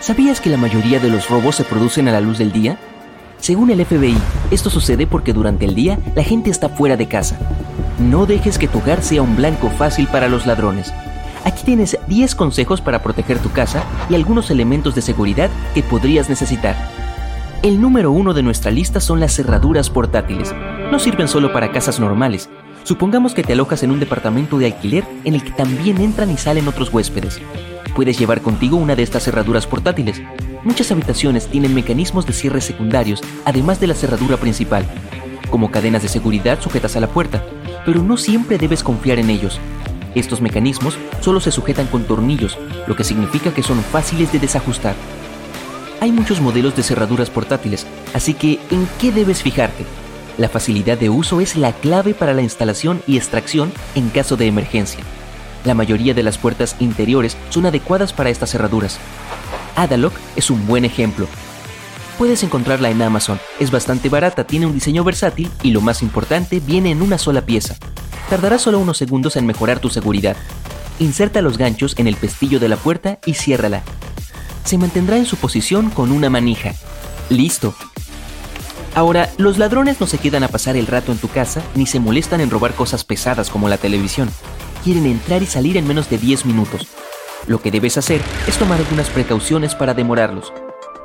¿Sabías que la mayoría de los robos se producen a la luz del día? Según el FBI, esto sucede porque durante el día la gente está fuera de casa. No dejes que tu hogar sea un blanco fácil para los ladrones. Aquí tienes 10 consejos para proteger tu casa y algunos elementos de seguridad que podrías necesitar. El número uno de nuestra lista son las cerraduras portátiles. No sirven solo para casas normales. Supongamos que te alojas en un departamento de alquiler en el que también entran y salen otros huéspedes. Puedes llevar contigo una de estas cerraduras portátiles. Muchas habitaciones tienen mecanismos de cierre secundarios, además de la cerradura principal, como cadenas de seguridad sujetas a la puerta, pero no siempre debes confiar en ellos. Estos mecanismos solo se sujetan con tornillos, lo que significa que son fáciles de desajustar. Hay muchos modelos de cerraduras portátiles, así que ¿en qué debes fijarte? La facilidad de uso es la clave para la instalación y extracción en caso de emergencia. La mayoría de las puertas interiores son adecuadas para estas cerraduras. Adalock es un buen ejemplo. Puedes encontrarla en Amazon, es bastante barata, tiene un diseño versátil y lo más importante, viene en una sola pieza. Tardará solo unos segundos en mejorar tu seguridad. Inserta los ganchos en el pestillo de la puerta y ciérrala. Se mantendrá en su posición con una manija. Listo. Ahora, los ladrones no se quedan a pasar el rato en tu casa ni se molestan en robar cosas pesadas como la televisión. Quieren entrar y salir en menos de 10 minutos. Lo que debes hacer es tomar algunas precauciones para demorarlos.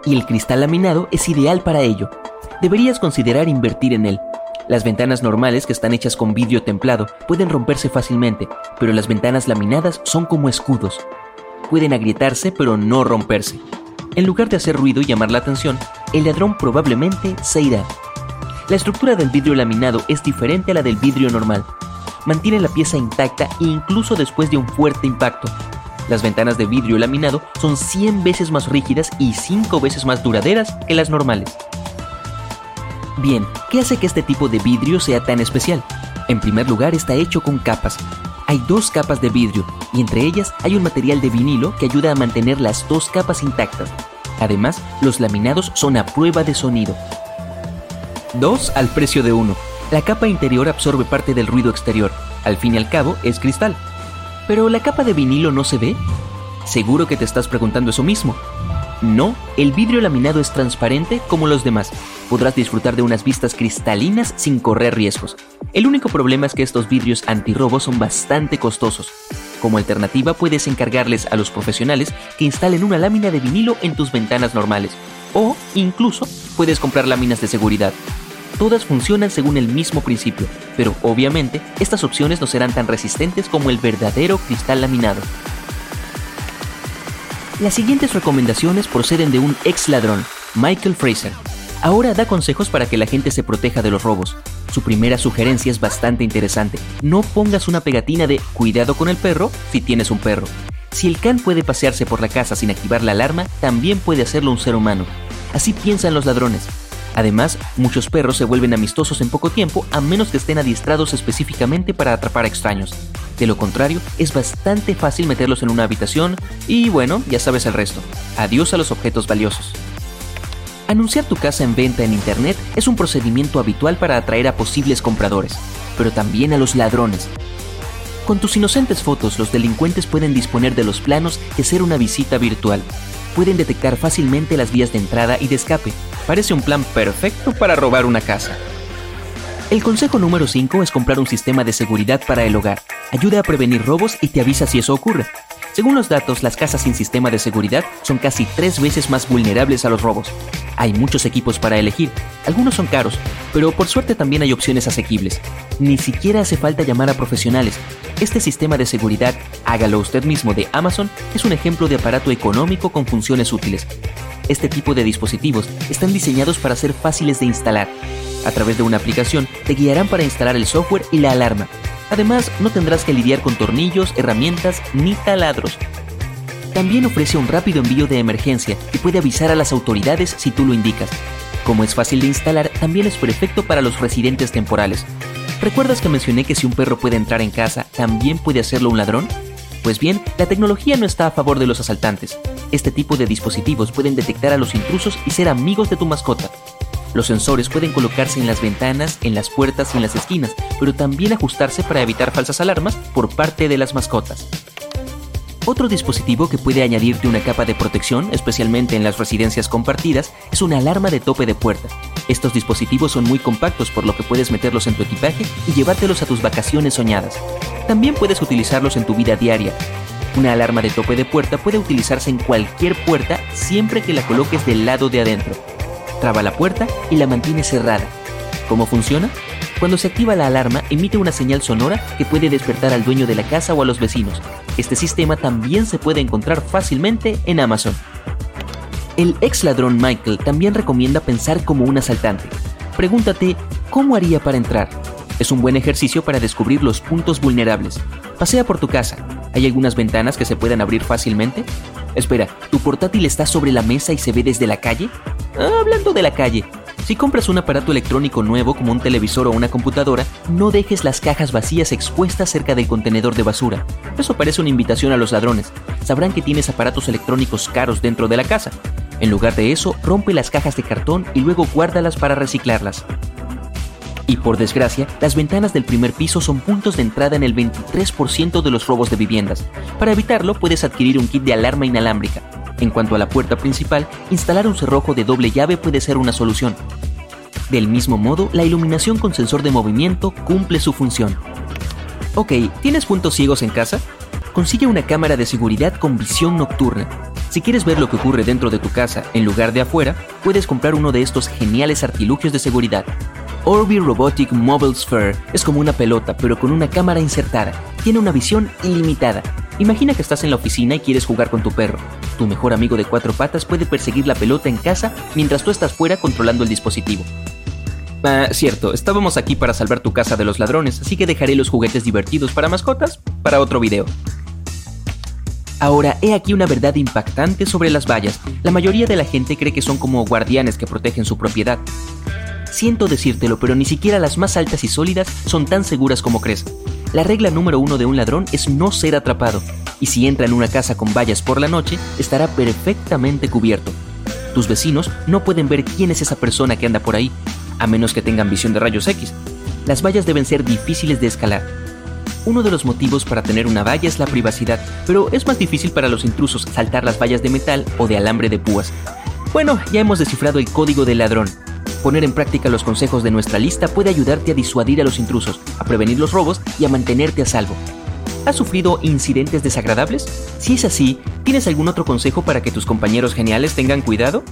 Y el cristal laminado es ideal para ello. Deberías considerar invertir en él. Las ventanas normales que están hechas con vidrio templado pueden romperse fácilmente, pero las ventanas laminadas son como escudos. Pueden agrietarse pero no romperse. En lugar de hacer ruido y llamar la atención, el ladrón probablemente se irá. La estructura del vidrio laminado es diferente a la del vidrio normal. Mantiene la pieza intacta incluso después de un fuerte impacto, las ventanas de vidrio laminado son 100 veces más rígidas y 5 veces más duraderas que las normales. Bien, ¿qué hace que este tipo de vidrio sea tan especial? En primer lugar, está hecho con capas. Hay dos capas de vidrio y entre ellas hay un material de vinilo que ayuda a mantener las dos capas intactas. Además, los laminados son a prueba de sonido. 2 al precio de 1. La capa interior absorbe parte del ruido exterior. Al fin y al cabo, es cristal, ¿Pero la capa de vinilo no se ve? Seguro que te estás preguntando eso mismo. No, el vidrio laminado es transparente como los demás. Podrás disfrutar de unas vistas cristalinas sin correr riesgos. El único problema es que estos vidrios antirrobo son bastante costosos. Como alternativa puedes encargarles a los profesionales que instalen una lámina de vinilo en tus ventanas normales. O incluso puedes comprar láminas de seguridad. Todas funcionan según el mismo principio, pero obviamente estas opciones no serán tan resistentes como el verdadero cristal laminado. Las siguientes recomendaciones proceden de un ex ladrón, Michael Fraser. Ahora da consejos para que la gente se proteja de los robos. Su primera sugerencia es bastante interesante. No pongas una pegatina de cuidado con el perro si tienes un perro. Si el can puede pasearse por la casa sin activar la alarma, también puede hacerlo un ser humano. Así piensan los ladrones. Además, muchos perros se vuelven amistosos en poco tiempo a menos que estén adiestrados específicamente para atrapar a extraños. De lo contrario, es bastante fácil meterlos en una habitación y bueno, ya sabes el resto. Adiós a los objetos valiosos. Anunciar tu casa en venta en Internet es un procedimiento habitual para atraer a posibles compradores, pero también a los ladrones. Con tus inocentes fotos, los delincuentes pueden disponer de los planos de ser una visita virtual. Pueden detectar fácilmente las vías de entrada y de escape, Parece un plan perfecto para robar una casa. El consejo número 5 es comprar un sistema de seguridad para el hogar. Ayuda a prevenir robos y te avisa si eso ocurre. Según los datos, las casas sin sistema de seguridad son casi tres veces más vulnerables a los robos. Hay muchos equipos para elegir, algunos son caros, pero por suerte también hay opciones asequibles. Ni siquiera hace falta llamar a profesionales. Este sistema de seguridad, hágalo usted mismo de Amazon, es un ejemplo de aparato económico con funciones útiles. Este tipo de dispositivos están diseñados para ser fáciles de instalar. A través de una aplicación te guiarán para instalar el software y la alarma. Además, no tendrás que lidiar con tornillos, herramientas ni taladros. También ofrece un rápido envío de emergencia y puede avisar a las autoridades si tú lo indicas. Como es fácil de instalar, también es perfecto para los residentes temporales. ¿Recuerdas que mencioné que si un perro puede entrar en casa, también puede hacerlo un ladrón? Pues bien, la tecnología no está a favor de los asaltantes. Este tipo de dispositivos pueden detectar a los intrusos y ser amigos de tu mascota. Los sensores pueden colocarse en las ventanas, en las puertas y en las esquinas, pero también ajustarse para evitar falsas alarmas por parte de las mascotas. Otro dispositivo que puede añadirte una capa de protección, especialmente en las residencias compartidas, es una alarma de tope de puerta. Estos dispositivos son muy compactos por lo que puedes meterlos en tu equipaje y llevártelos a tus vacaciones soñadas. También puedes utilizarlos en tu vida diaria. Una alarma de tope de puerta puede utilizarse en cualquier puerta siempre que la coloques del lado de adentro. Traba la puerta y la mantiene cerrada. ¿Cómo funciona? Cuando se activa la alarma, emite una señal sonora que puede despertar al dueño de la casa o a los vecinos. Este sistema también se puede encontrar fácilmente en Amazon. El ex ladrón Michael también recomienda pensar como un asaltante. Pregúntate, ¿cómo haría para entrar? Es un buen ejercicio para descubrir los puntos vulnerables. Pasea por tu casa. ¿Hay algunas ventanas que se puedan abrir fácilmente? Espera, ¿tu portátil está sobre la mesa y se ve desde la calle? Ah, hablando de la calle, si compras un aparato electrónico nuevo como un televisor o una computadora, no dejes las cajas vacías expuestas cerca del contenedor de basura. Eso parece una invitación a los ladrones. Sabrán que tienes aparatos electrónicos caros dentro de la casa. En lugar de eso, rompe las cajas de cartón y luego guárdalas para reciclarlas. Y por desgracia, las ventanas del primer piso son puntos de entrada en el 23% de los robos de viviendas. Para evitarlo, puedes adquirir un kit de alarma inalámbrica. En cuanto a la puerta principal, instalar un cerrojo de doble llave puede ser una solución. Del mismo modo, la iluminación con sensor de movimiento cumple su función. Ok, ¿tienes puntos ciegos en casa? Consigue una cámara de seguridad con visión nocturna. Si quieres ver lo que ocurre dentro de tu casa en lugar de afuera, puedes comprar uno de estos geniales artilugios de seguridad. Orbi Robotic Mobile Sphere es como una pelota, pero con una cámara insertada. Tiene una visión ilimitada. Imagina que estás en la oficina y quieres jugar con tu perro. Tu mejor amigo de cuatro patas puede perseguir la pelota en casa mientras tú estás fuera controlando el dispositivo. Ah, cierto, estábamos aquí para salvar tu casa de los ladrones, así que dejaré los juguetes divertidos para mascotas para otro video. Ahora, he aquí una verdad impactante sobre las vallas. La mayoría de la gente cree que son como guardianes que protegen su propiedad. Siento decírtelo, pero ni siquiera las más altas y sólidas son tan seguras como crees. La regla número uno de un ladrón es no ser atrapado, y si entra en una casa con vallas por la noche, estará perfectamente cubierto. Tus vecinos no pueden ver quién es esa persona que anda por ahí, a menos que tengan visión de rayos X. Las vallas deben ser difíciles de escalar. Uno de los motivos para tener una valla es la privacidad, pero es más difícil para los intrusos saltar las vallas de metal o de alambre de púas. Bueno, ya hemos descifrado el código del ladrón, Poner en práctica los consejos de nuestra lista puede ayudarte a disuadir a los intrusos, a prevenir los robos y a mantenerte a salvo. ¿Has sufrido incidentes desagradables? Si es así, ¿tienes algún otro consejo para que tus compañeros geniales tengan cuidado?